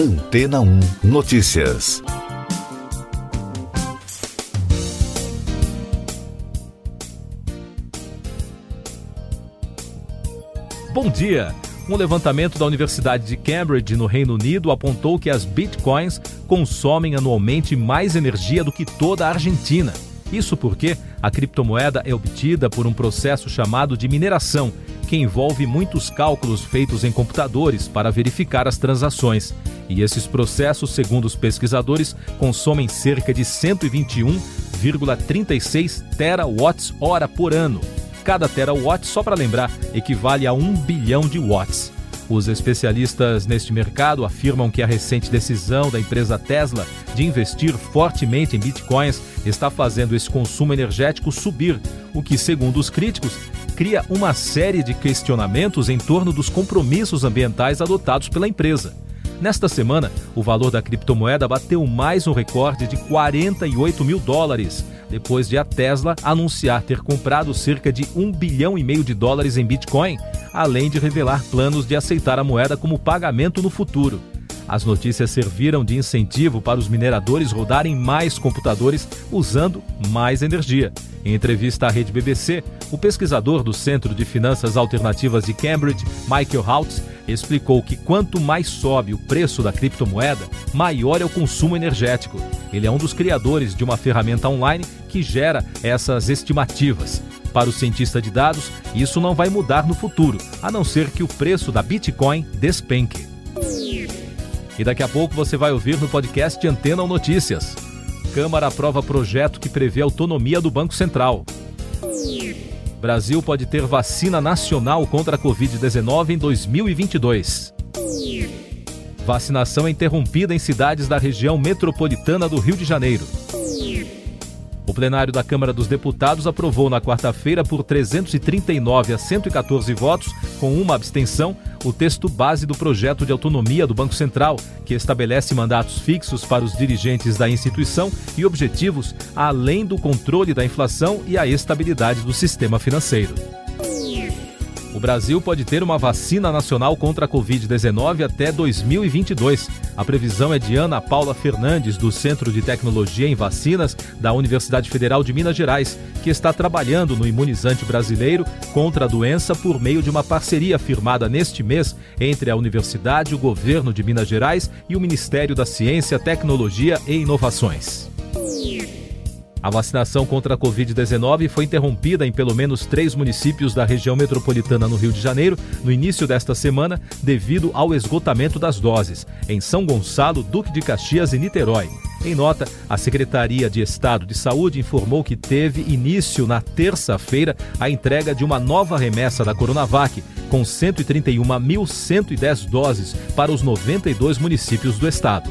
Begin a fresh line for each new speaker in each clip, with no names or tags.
Antena 1 Notícias.
Bom dia! Um levantamento da Universidade de Cambridge, no Reino Unido, apontou que as bitcoins consomem anualmente mais energia do que toda a Argentina. Isso porque a criptomoeda é obtida por um processo chamado de mineração, que envolve muitos cálculos feitos em computadores para verificar as transações. E esses processos, segundo os pesquisadores, consomem cerca de 121,36 terawatts-hora por ano. Cada terawatt, só para lembrar, equivale a 1 bilhão de watts. Os especialistas neste mercado afirmam que a recente decisão da empresa Tesla de investir fortemente em bitcoins está fazendo esse consumo energético subir, o que, segundo os críticos, cria uma série de questionamentos em torno dos compromissos ambientais adotados pela empresa. Nesta semana, o valor da criptomoeda bateu mais um recorde de 48 mil dólares, depois de a Tesla anunciar ter comprado cerca de 1 bilhão e meio de dólares em Bitcoin, além de revelar planos de aceitar a moeda como pagamento no futuro. As notícias serviram de incentivo para os mineradores rodarem mais computadores usando mais energia. Em entrevista à rede BBC, o pesquisador do Centro de Finanças Alternativas de Cambridge, Michael Houts, explicou que quanto mais sobe o preço da criptomoeda, maior é o consumo energético. Ele é um dos criadores de uma ferramenta online que gera essas estimativas. Para o cientista de dados, isso não vai mudar no futuro, a não ser que o preço da Bitcoin despenque. E daqui a pouco você vai ouvir no podcast Antena ou Notícias. Câmara aprova projeto que prevê autonomia do Banco Central. Brasil pode ter vacina nacional contra a Covid-19 em 2022. Vacinação é interrompida em cidades da região metropolitana do Rio de Janeiro. O plenário da Câmara dos Deputados aprovou na quarta-feira, por 339 a 114 votos, com uma abstenção, o texto base do projeto de autonomia do Banco Central, que estabelece mandatos fixos para os dirigentes da instituição e objetivos além do controle da inflação e a estabilidade do sistema financeiro. Brasil pode ter uma vacina nacional contra a Covid-19 até 2022. A previsão é de Ana Paula Fernandes, do Centro de Tecnologia em Vacinas da Universidade Federal de Minas Gerais, que está trabalhando no imunizante brasileiro contra a doença por meio de uma parceria firmada neste mês entre a universidade, o governo de Minas Gerais e o Ministério da Ciência, Tecnologia e Inovações. A vacinação contra a Covid-19 foi interrompida em pelo menos três municípios da região metropolitana no Rio de Janeiro no início desta semana, devido ao esgotamento das doses, em São Gonçalo, Duque de Caxias e Niterói. Em nota, a Secretaria de Estado de Saúde informou que teve início na terça-feira a entrega de uma nova remessa da Coronavac, com 131.110 doses para os 92 municípios do estado.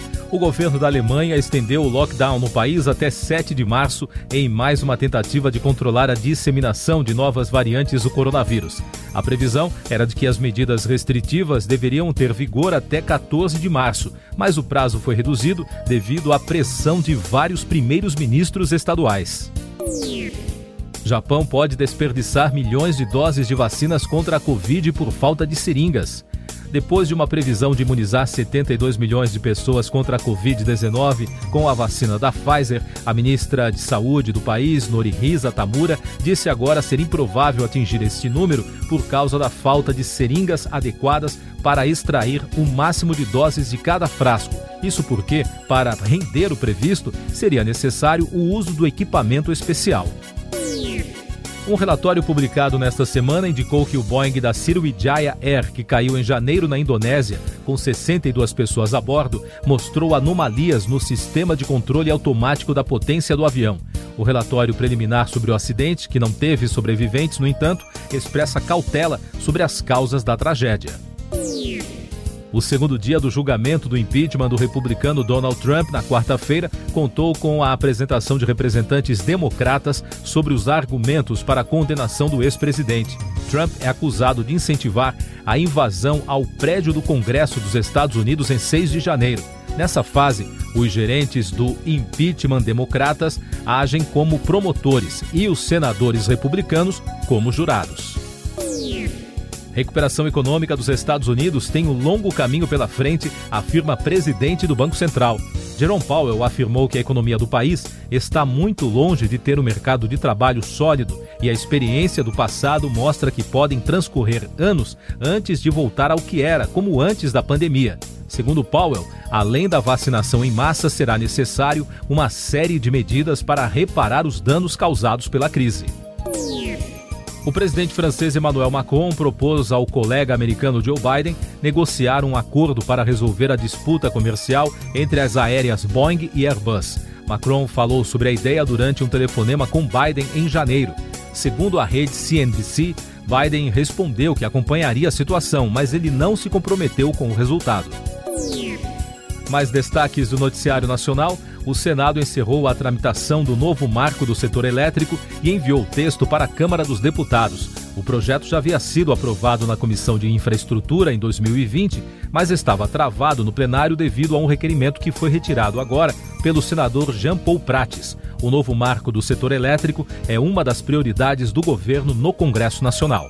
o governo da Alemanha estendeu o lockdown no país até 7 de março, em mais uma tentativa de controlar a disseminação de novas variantes do coronavírus. A previsão era de que as medidas restritivas deveriam ter vigor até 14 de março, mas o prazo foi reduzido devido à pressão de vários primeiros ministros estaduais. Japão pode desperdiçar milhões de doses de vacinas contra a Covid por falta de seringas. Depois de uma previsão de imunizar 72 milhões de pessoas contra a Covid-19 com a vacina da Pfizer, a ministra de Saúde do país, Norihisa Tamura, disse agora ser improvável atingir este número por causa da falta de seringas adequadas para extrair o máximo de doses de cada frasco. Isso porque, para render o previsto, seria necessário o uso do equipamento especial. Um relatório publicado nesta semana indicou que o Boeing da Sriwijaya Air, que caiu em janeiro na Indonésia, com 62 pessoas a bordo, mostrou anomalias no sistema de controle automático da potência do avião. O relatório preliminar sobre o acidente, que não teve sobreviventes, no entanto, expressa cautela sobre as causas da tragédia. O segundo dia do julgamento do impeachment do republicano Donald Trump, na quarta-feira, contou com a apresentação de representantes democratas sobre os argumentos para a condenação do ex-presidente. Trump é acusado de incentivar a invasão ao prédio do Congresso dos Estados Unidos em 6 de janeiro. Nessa fase, os gerentes do impeachment democratas agem como promotores e os senadores republicanos como jurados. Recuperação econômica dos Estados Unidos tem um longo caminho pela frente, afirma presidente do Banco Central. Jerome Powell afirmou que a economia do país está muito longe de ter um mercado de trabalho sólido e a experiência do passado mostra que podem transcorrer anos antes de voltar ao que era, como antes da pandemia. Segundo Powell, além da vacinação em massa, será necessário uma série de medidas para reparar os danos causados pela crise. O presidente francês Emmanuel Macron propôs ao colega americano Joe Biden negociar um acordo para resolver a disputa comercial entre as aéreas Boeing e Airbus. Macron falou sobre a ideia durante um telefonema com Biden em janeiro. Segundo a rede CNBC, Biden respondeu que acompanharia a situação, mas ele não se comprometeu com o resultado. Mais destaques do Noticiário Nacional o Senado encerrou a tramitação do novo marco do setor elétrico e enviou o texto para a Câmara dos Deputados. O projeto já havia sido aprovado na Comissão de Infraestrutura em 2020, mas estava travado no plenário devido a um requerimento que foi retirado agora pelo senador Jean Paul Prates. O novo marco do setor elétrico é uma das prioridades do governo no Congresso Nacional.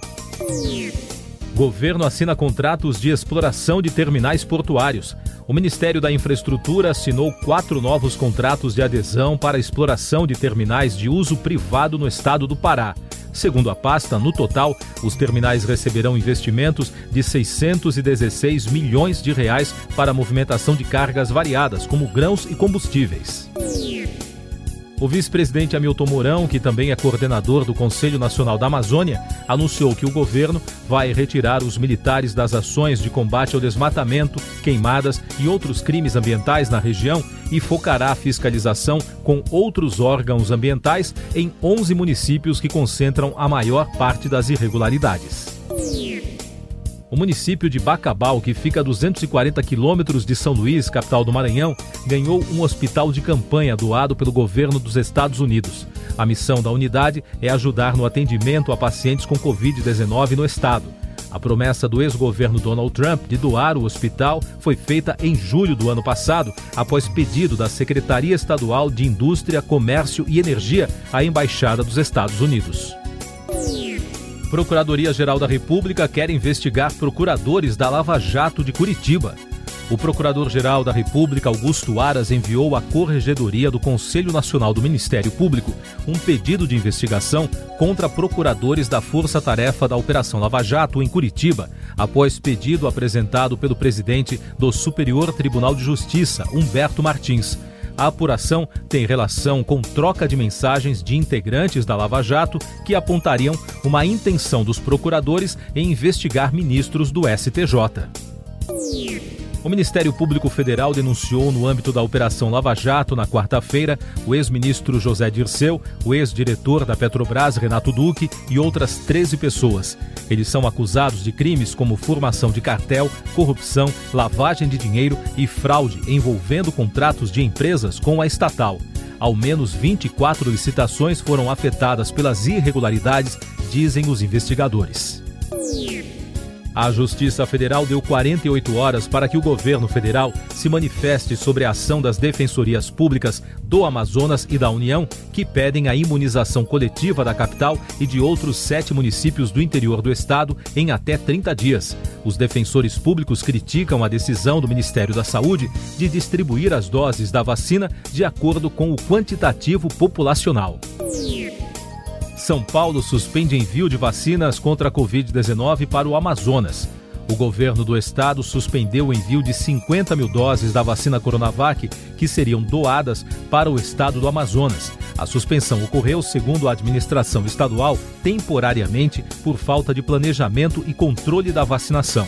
Governo assina contratos de exploração de terminais portuários. O Ministério da Infraestrutura assinou quatro novos contratos de adesão para exploração de terminais de uso privado no estado do Pará. Segundo a pasta, no total, os terminais receberão investimentos de 616 milhões de reais para a movimentação de cargas variadas, como grãos e combustíveis. O vice-presidente Hamilton Mourão, que também é coordenador do Conselho Nacional da Amazônia, anunciou que o governo vai retirar os militares das ações de combate ao desmatamento, queimadas e outros crimes ambientais na região e focará a fiscalização com outros órgãos ambientais em 11 municípios que concentram a maior parte das irregularidades. O município de Bacabal, que fica a 240 quilômetros de São Luís, capital do Maranhão, ganhou um hospital de campanha doado pelo governo dos Estados Unidos. A missão da unidade é ajudar no atendimento a pacientes com Covid-19 no estado. A promessa do ex-governo Donald Trump de doar o hospital foi feita em julho do ano passado, após pedido da Secretaria Estadual de Indústria, Comércio e Energia à Embaixada dos Estados Unidos. Procuradoria-Geral da República quer investigar procuradores da Lava Jato de Curitiba. O Procurador-Geral da República, Augusto Aras, enviou à Corregedoria do Conselho Nacional do Ministério Público um pedido de investigação contra procuradores da Força Tarefa da Operação Lava Jato em Curitiba, após pedido apresentado pelo presidente do Superior Tribunal de Justiça, Humberto Martins. A apuração tem relação com troca de mensagens de integrantes da Lava Jato que apontariam uma intenção dos procuradores em investigar ministros do STJ. O Ministério Público Federal denunciou no âmbito da Operação Lava Jato, na quarta-feira, o ex-ministro José Dirceu, o ex-diretor da Petrobras, Renato Duque, e outras 13 pessoas. Eles são acusados de crimes como formação de cartel, corrupção, lavagem de dinheiro e fraude envolvendo contratos de empresas com a estatal. Ao menos 24 licitações foram afetadas pelas irregularidades, dizem os investigadores. A Justiça Federal deu 48 horas para que o governo federal se manifeste sobre a ação das defensorias públicas do Amazonas e da União, que pedem a imunização coletiva da capital e de outros sete municípios do interior do estado em até 30 dias. Os defensores públicos criticam a decisão do Ministério da Saúde de distribuir as doses da vacina de acordo com o quantitativo populacional. São Paulo suspende envio de vacinas contra a Covid-19 para o Amazonas. O governo do estado suspendeu o envio de 50 mil doses da vacina Coronavac que seriam doadas para o estado do Amazonas. A suspensão ocorreu, segundo a administração estadual, temporariamente por falta de planejamento e controle da vacinação.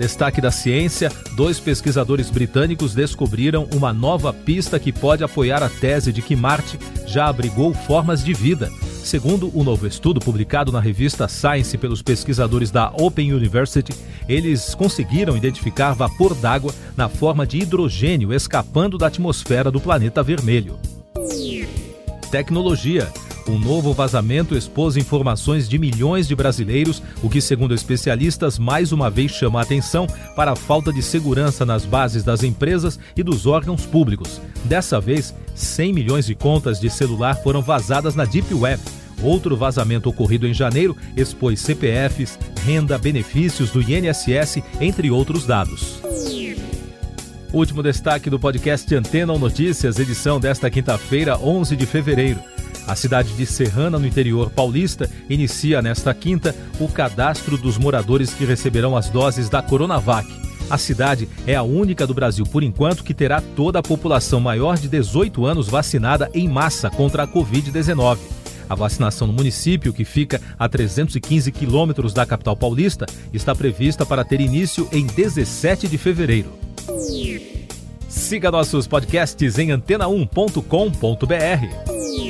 Destaque da ciência: dois pesquisadores britânicos descobriram uma nova pista que pode apoiar a tese de que Marte já abrigou formas de vida. Segundo o novo estudo publicado na revista Science pelos pesquisadores da Open University, eles conseguiram identificar vapor d'água na forma de hidrogênio escapando da atmosfera do planeta vermelho. Tecnologia. Um novo vazamento expôs informações de milhões de brasileiros, o que, segundo especialistas, mais uma vez chama a atenção para a falta de segurança nas bases das empresas e dos órgãos públicos. Dessa vez, 100 milhões de contas de celular foram vazadas na Deep Web. Outro vazamento ocorrido em janeiro expôs CPFs, renda, benefícios do INSS, entre outros dados. Último destaque do podcast Antena ou Notícias, edição desta quinta-feira, 11 de fevereiro. A cidade de Serrana, no interior paulista, inicia nesta quinta o cadastro dos moradores que receberão as doses da Coronavac. A cidade é a única do Brasil, por enquanto, que terá toda a população maior de 18 anos vacinada em massa contra a Covid-19. A vacinação no município, que fica a 315 quilômetros da capital paulista, está prevista para ter início em 17 de fevereiro. Siga nossos podcasts em antena1.com.br.